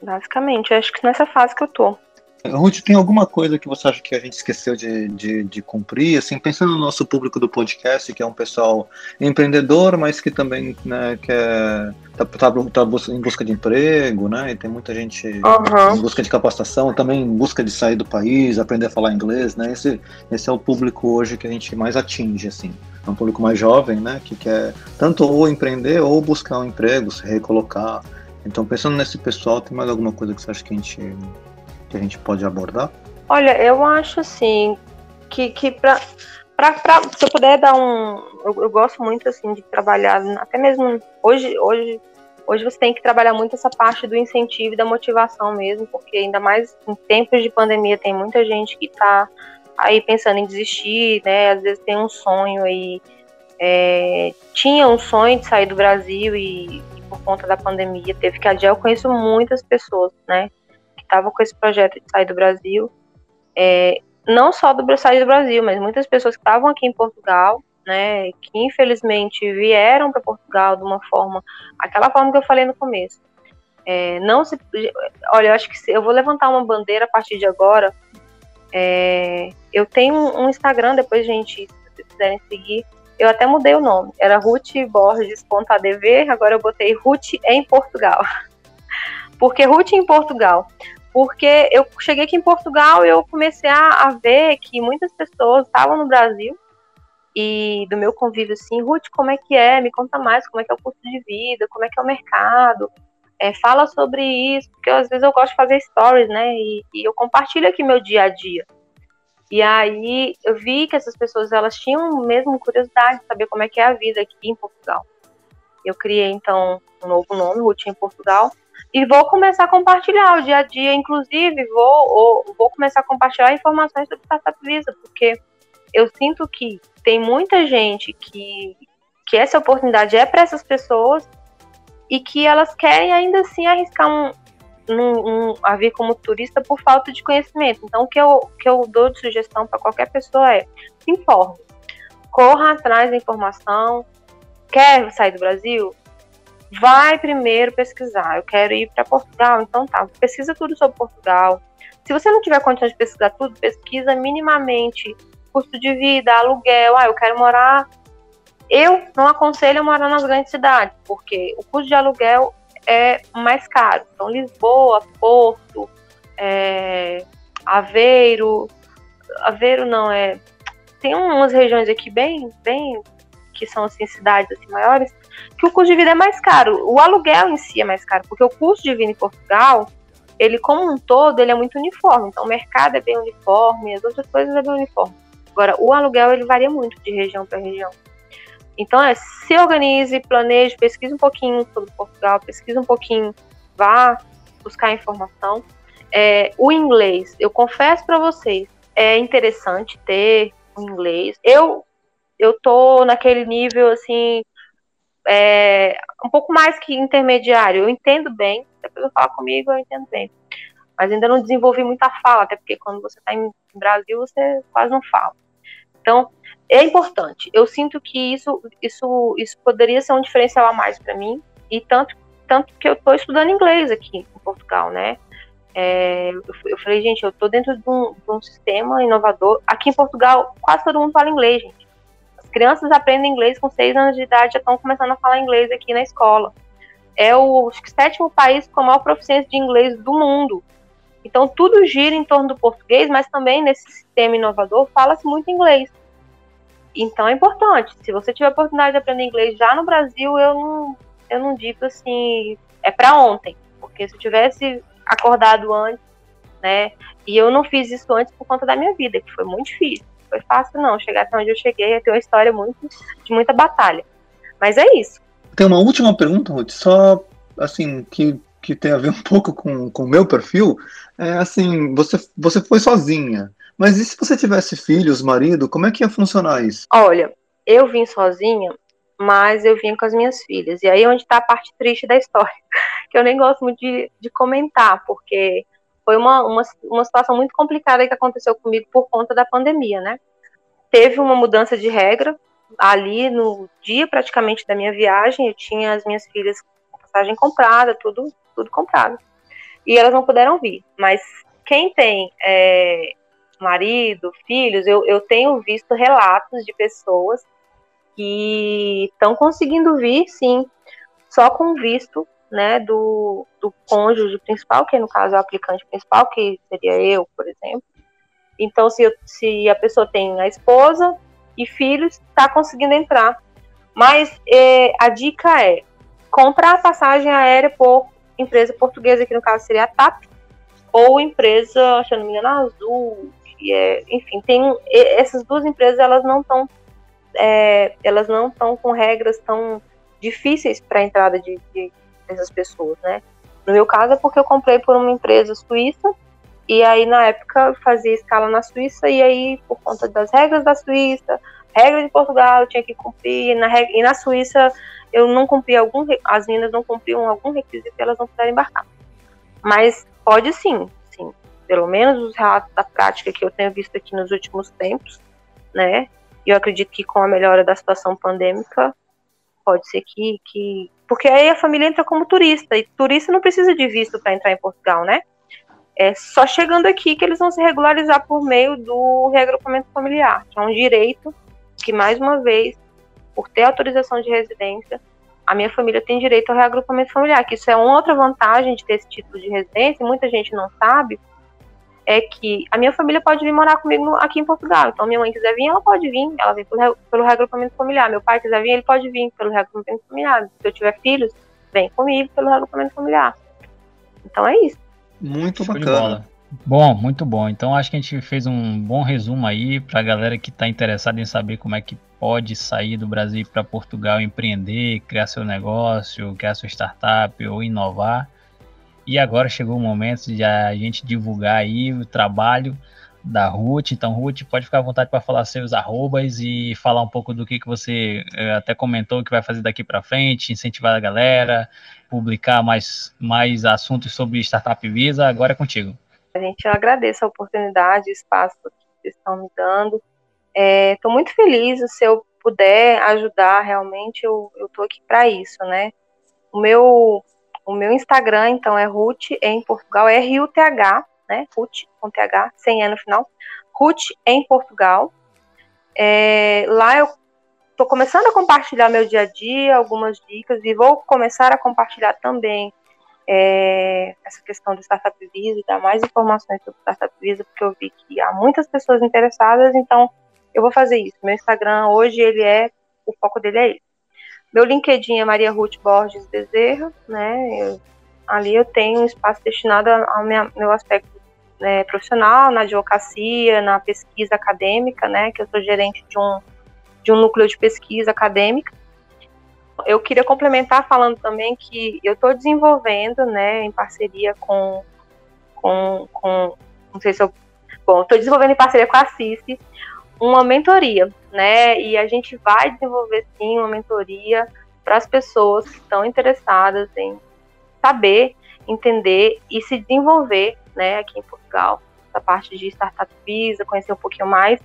Speaker 4: Basicamente, acho que nessa fase que eu tô.
Speaker 2: Ruth, tem alguma coisa que você acha que a gente esqueceu de, de, de, cumprir? Assim, pensando no nosso público do podcast, que é um pessoal empreendedor, mas que também né, quer tá, tá, tá em busca de emprego, né? E tem muita gente uhum. em busca de capacitação, também em busca de sair do país, aprender a falar inglês, né? Esse, esse é o público hoje que a gente mais atinge, assim. É um público mais jovem, né? Que quer tanto ou empreender ou buscar um emprego, se recolocar. Então, pensando nesse pessoal, tem mais alguma coisa que você acha que a gente que a gente pode abordar?
Speaker 4: Olha, eu acho assim que, que para se eu puder dar um eu, eu, gosto muito assim de trabalhar até mesmo hoje hoje hoje você tem que trabalhar muito essa parte do incentivo e da motivação mesmo porque ainda mais em tempos de pandemia tem muita gente que está aí pensando em desistir né às vezes tem um sonho aí é, tinha um sonho de sair do Brasil e por conta da pandemia teve que adiar eu conheço muitas pessoas né estavam com esse projeto de sair do Brasil, é, não só do sair do Brasil, mas muitas pessoas que estavam aqui em Portugal, né, que infelizmente vieram para Portugal de uma forma, aquela forma que eu falei no começo. É, não se, olha, eu acho que se, eu vou levantar uma bandeira a partir de agora. É, eu tenho um, Instagram, depois gente, se quiserem seguir, eu até mudei o nome. Era Ruth Borges.adv, agora eu botei Ruth em Portugal. Porque Ruth em Portugal porque eu cheguei aqui em Portugal e eu comecei a, a ver que muitas pessoas estavam no Brasil e do meu convívio assim, Ruth, como é que é? Me conta mais, como é que é o custo de vida, como é que é o mercado, é, fala sobre isso, porque às vezes eu gosto de fazer stories, né, e, e, eu compartilho aqui meu dia a dia. E aí eu vi que essas pessoas, elas tinham mesmo curiosidade de saber como é que é a vida aqui em Portugal. Eu criei, então, um novo nome, Ruth em Portugal, e vou começar a compartilhar o dia a dia, inclusive vou, ou, vou começar a compartilhar informações sobre Startup Visa, porque eu sinto que tem muita gente que, que essa oportunidade é para essas pessoas e que elas querem ainda assim arriscar um, um, um, a vir como turista por falta de conhecimento. Então, o que eu, que eu dou de sugestão para qualquer pessoa é se informe, corra atrás da informação. Quer sair do Brasil? vai primeiro pesquisar. Eu quero ir para Portugal, então tá, pesquisa tudo sobre Portugal. Se você não tiver condições de pesquisar tudo, pesquisa minimamente custo de vida, aluguel. Ah, eu quero morar. Eu não aconselho a morar nas grandes cidades, porque o custo de aluguel é mais caro. Então, Lisboa, Porto, é, Aveiro. Aveiro não é. Tem umas regiões aqui bem, bem que são assim cidades assim maiores que o custo de vida é mais caro. O aluguel em si é mais caro, porque o custo de vida em Portugal, ele como um todo, ele é muito uniforme. Então o mercado é bem uniforme, as outras coisas é bem uniforme. Agora, o aluguel ele varia muito de região para região. Então é, se organize, planeje, pesquise um pouquinho sobre Portugal, pesquise um pouquinho, vá buscar informação. É, o inglês, eu confesso para vocês, é interessante ter o inglês. Eu eu tô naquele nível assim é, um pouco mais que intermediário. Eu entendo bem, se a pessoa fala comigo, eu entendo bem. Mas ainda não desenvolvi muita fala, até porque quando você está em Brasil, você quase não fala. Então, é importante. Eu sinto que isso, isso, isso poderia ser um diferencial a mais para mim, e tanto, tanto que eu estou estudando inglês aqui em Portugal, né? É, eu, falei, gente, eu estou dentro de um, de um sistema inovador. Aqui em Portugal, quase todo mundo fala inglês, gente crianças aprendem inglês com seis anos de idade, já estão começando a falar inglês aqui na escola. É o acho que, sétimo país com a maior proficiência de inglês do mundo. Então, tudo gira em torno do português, mas também nesse sistema inovador fala-se muito inglês. Então, é importante. Se você tiver a oportunidade de aprender inglês já no Brasil, eu não, eu não digo assim, é para ontem. Porque se eu tivesse acordado antes, né, e eu não fiz isso antes por conta da minha vida, que foi muito difícil foi fácil, não. Chegar até onde eu cheguei é ter uma história muito, de muita batalha. Mas é isso.
Speaker 2: Tem uma última pergunta, Ruth, só assim, que, que tem a ver um pouco com o meu perfil. É assim, você, você foi sozinha. Mas e se você tivesse filhos, marido, como é que ia funcionar isso?
Speaker 4: Olha, eu vim sozinha, mas eu vim com as minhas filhas. E aí é onde está a parte triste da história, que eu nem gosto muito de, de comentar, porque foi uma, uma, uma situação muito complicada que aconteceu comigo por conta da pandemia, né? Teve uma mudança de regra ali no dia praticamente da minha viagem, eu tinha as minhas filhas com passagem comprada, tudo, tudo comprado. e elas não puderam vir. Mas quem tem é, marido, filhos, eu, eu tenho visto relatos de pessoas que estão conseguindo vir, sim, só com visto né, do, do cônjuge principal, que no caso é o aplicante principal, que seria eu, por exemplo. Então, se, eu, se a pessoa tem a esposa e filhos, está conseguindo entrar. Mas é, a dica é comprar a passagem aérea por empresa portuguesa, que no caso seria a TAP, ou empresa, se eu não me engano, Azul, é, enfim, tem essas duas empresas, elas não estão é, elas não estão com regras tão difíceis para a entrada de, de, dessas pessoas, né? No meu caso é porque eu comprei por uma empresa suíça e aí na época fazia escala na Suíça e aí por conta das regras da Suíça, regra de Portugal eu tinha que cumprir na e na Suíça eu não cumpri algum as meninas não cumpriam algum requisito e elas não puderam embarcar. Mas pode sim. Pelo menos os relatos da prática que eu tenho visto aqui nos últimos tempos, né? E eu acredito que com a melhora da situação pandêmica, pode ser que, que. Porque aí a família entra como turista, e turista não precisa de visto para entrar em Portugal, né? É só chegando aqui que eles vão se regularizar por meio do reagrupamento familiar, que é um direito que, mais uma vez, por ter autorização de residência, a minha família tem direito ao reagrupamento familiar, que isso é uma outra vantagem de ter esse título de residência, muita gente não sabe, é que a minha família pode vir morar comigo aqui em Portugal. Então, minha mãe quiser vir, ela pode vir, ela vem pelo, pelo reagrupamento familiar. Meu pai quiser vir, ele pode vir pelo reagrupamento familiar. Se eu tiver filhos, vem comigo pelo reagrupamento familiar. Então é isso.
Speaker 2: Muito Show bacana.
Speaker 3: Bom, muito bom. Então acho que a gente fez um bom resumo aí para a galera que está interessada em saber como é que pode sair do Brasil para Portugal, empreender, criar seu negócio, criar sua startup ou inovar. E agora chegou o momento de a gente divulgar aí o trabalho da Ruth. Então, Ruth, pode ficar à vontade para falar seus arrobas e falar um pouco do que, que você eh, até comentou que vai fazer daqui para frente, incentivar a galera, publicar mais, mais assuntos sobre Startup Visa. Agora é contigo.
Speaker 4: A gente agradece a oportunidade, o espaço que vocês estão me dando. Estou é, muito feliz, se eu puder ajudar, realmente eu estou aqui para isso, né? O meu o meu Instagram, então, é Ruth em Portugal, é R-U-T-H, né? Ruth com TH, sem E no final. Ruth em Portugal. É, lá eu estou começando a compartilhar meu dia a dia, algumas dicas, e vou começar a compartilhar também é, essa questão do Startup Visa, dar mais informações sobre Startup Visa, porque eu vi que há muitas pessoas interessadas, então eu vou fazer isso. Meu Instagram hoje, ele é, o foco dele é esse. Meu LinkedIn é Maria Ruth Borges Bezerra, né? Eu, ali eu tenho um espaço destinado ao minha, meu aspecto né, profissional, na advocacia, na pesquisa acadêmica, né? Que eu sou gerente de um, de um núcleo de pesquisa acadêmica. Eu queria complementar falando também que eu estou desenvolvendo, né, em parceria com, com, com não sei se eu, bom, estou desenvolvendo em parceria com a CICI uma mentoria, né? E a gente vai desenvolver sim uma mentoria para as pessoas que estão interessadas em saber, entender e se desenvolver, né, aqui em Portugal, essa parte de startup visa, conhecer um pouquinho mais.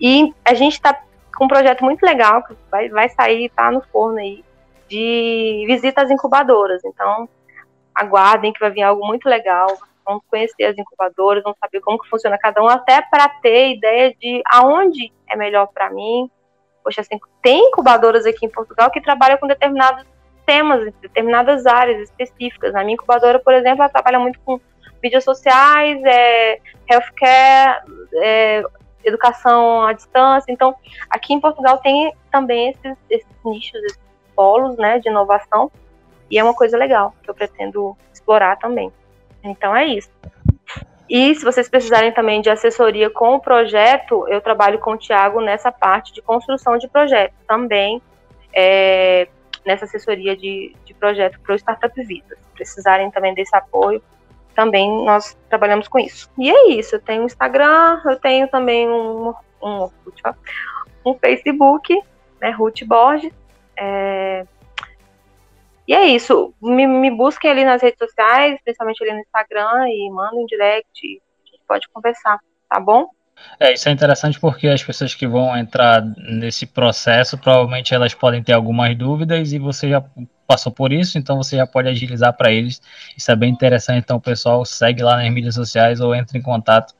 Speaker 4: E a gente está com um projeto muito legal que vai, vai sair, tá no forno aí, de visitas incubadoras. Então, aguardem que vai vir algo muito legal vão conhecer as incubadoras, vão saber como que funciona cada um, até para ter ideia de aonde é melhor para mim. Poxa, assim, tem incubadoras aqui em Portugal que trabalham com determinados temas, determinadas áreas específicas. Na minha incubadora, por exemplo, ela trabalha muito com mídias sociais, é, healthcare, é, educação à distância. Então, aqui em Portugal tem também esses, esses nichos, esses polos né, de inovação, e é uma coisa legal que eu pretendo explorar também. Então é isso. E se vocês precisarem também de assessoria com o projeto, eu trabalho com o Tiago nessa parte de construção de projeto também, é, nessa assessoria de, de projeto para o Startup Visa. Se precisarem também desse apoio, também nós trabalhamos com isso. E é isso, eu tenho um Instagram, eu tenho também um, um, um Facebook, né, Ruth Borges, é, e é isso. Me, me busquem ali nas redes sociais, principalmente ali no Instagram, e mandem um direct. A gente pode conversar, tá bom?
Speaker 3: É, isso é interessante porque as pessoas que vão entrar nesse processo, provavelmente elas podem ter algumas dúvidas e você já passou por isso, então você já pode agilizar para eles. Isso é bem interessante. Então, pessoal, segue lá nas mídias sociais ou entre em contato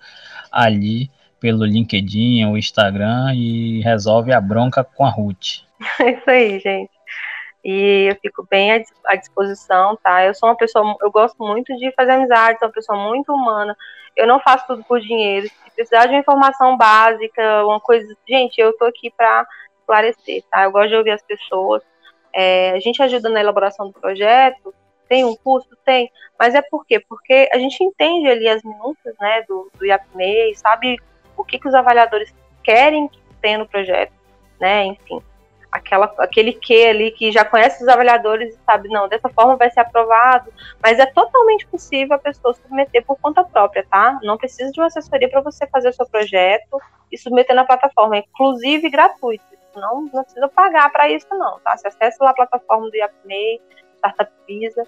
Speaker 3: ali pelo LinkedIn ou Instagram e resolve a bronca com a Ruth.
Speaker 4: É isso aí, gente. E eu fico bem à disposição, tá? Eu sou uma pessoa, eu gosto muito de fazer amizade, sou uma pessoa muito humana. Eu não faço tudo por dinheiro. Se precisar de uma informação básica, uma coisa, gente, eu tô aqui para esclarecer, tá? Eu gosto de ouvir as pessoas. É, a gente ajuda na elaboração do projeto, tem um custo? Tem. Mas é por quê? Porque a gente entende ali as minúcias né, do, do IAPMEI, sabe o que, que os avaliadores querem que tenha no projeto, né? Enfim, aquela, aquele que ali que já conhece os avaliadores e sabe, não, dessa forma vai ser aprovado, mas é totalmente possível a pessoa submeter por conta própria, tá? Não precisa de uma assessoria para você fazer o seu projeto e submeter na plataforma, inclusive gratuito. Não, não precisa pagar para isso, não, tá? Você acessa lá a plataforma do IAPMEI, Startup Visa,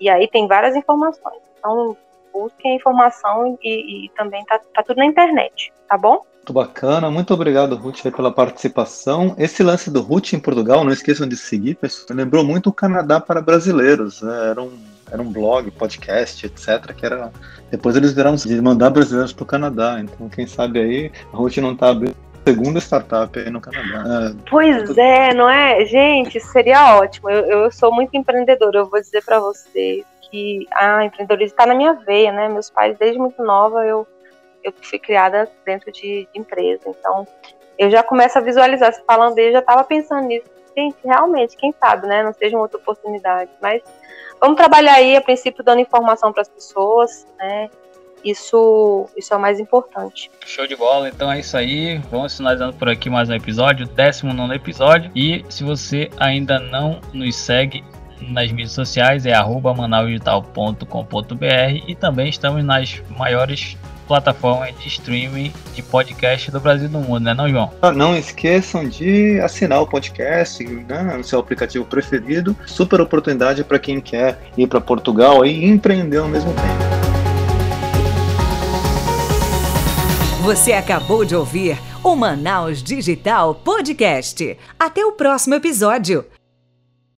Speaker 4: e aí tem várias informações. Então, busquem a informação e, e também tá, tá, tudo na internet, tá bom?
Speaker 2: Muito bacana, muito obrigado, Ruth, pela participação. Esse lance do Ruth em Portugal, não esqueçam de seguir, pessoal. Lembrou muito o Canadá para brasileiros. Né? Era, um, era um blog, podcast, etc. Que era. Depois eles viraram de mandar brasileiros para o Canadá. Então, quem sabe aí, a Ruth não está abrindo segunda startup aí no Canadá.
Speaker 4: É, pois é, não é? Gente, seria ótimo. Eu, eu sou muito empreendedora, eu vou dizer para vocês que a empreendedorismo está na minha veia, né? Meus pais, desde muito nova, eu, eu fui criada dentro de, de empresa. Então, eu já começo a visualizar, se falando dele, já estava pensando nisso. Gente, realmente, quem sabe, né? Não seja uma outra oportunidade. Mas vamos trabalhar aí, a princípio, dando informação para as pessoas, né? Isso, isso é o mais importante.
Speaker 3: Show de bola, então é isso aí. Vamos finalizando por aqui mais um episódio, 19 episódio. E se você ainda não nos segue nas mídias sociais é manausdigital.com.br e também estamos nas maiores plataformas de streaming de podcast do Brasil e do mundo, né não, João?
Speaker 2: Ah, não esqueçam de assinar o podcast né, no seu aplicativo preferido. Super oportunidade para quem quer ir para Portugal e empreender ao mesmo tempo.
Speaker 1: Você acabou de ouvir o Manaus Digital Podcast. Até o próximo episódio.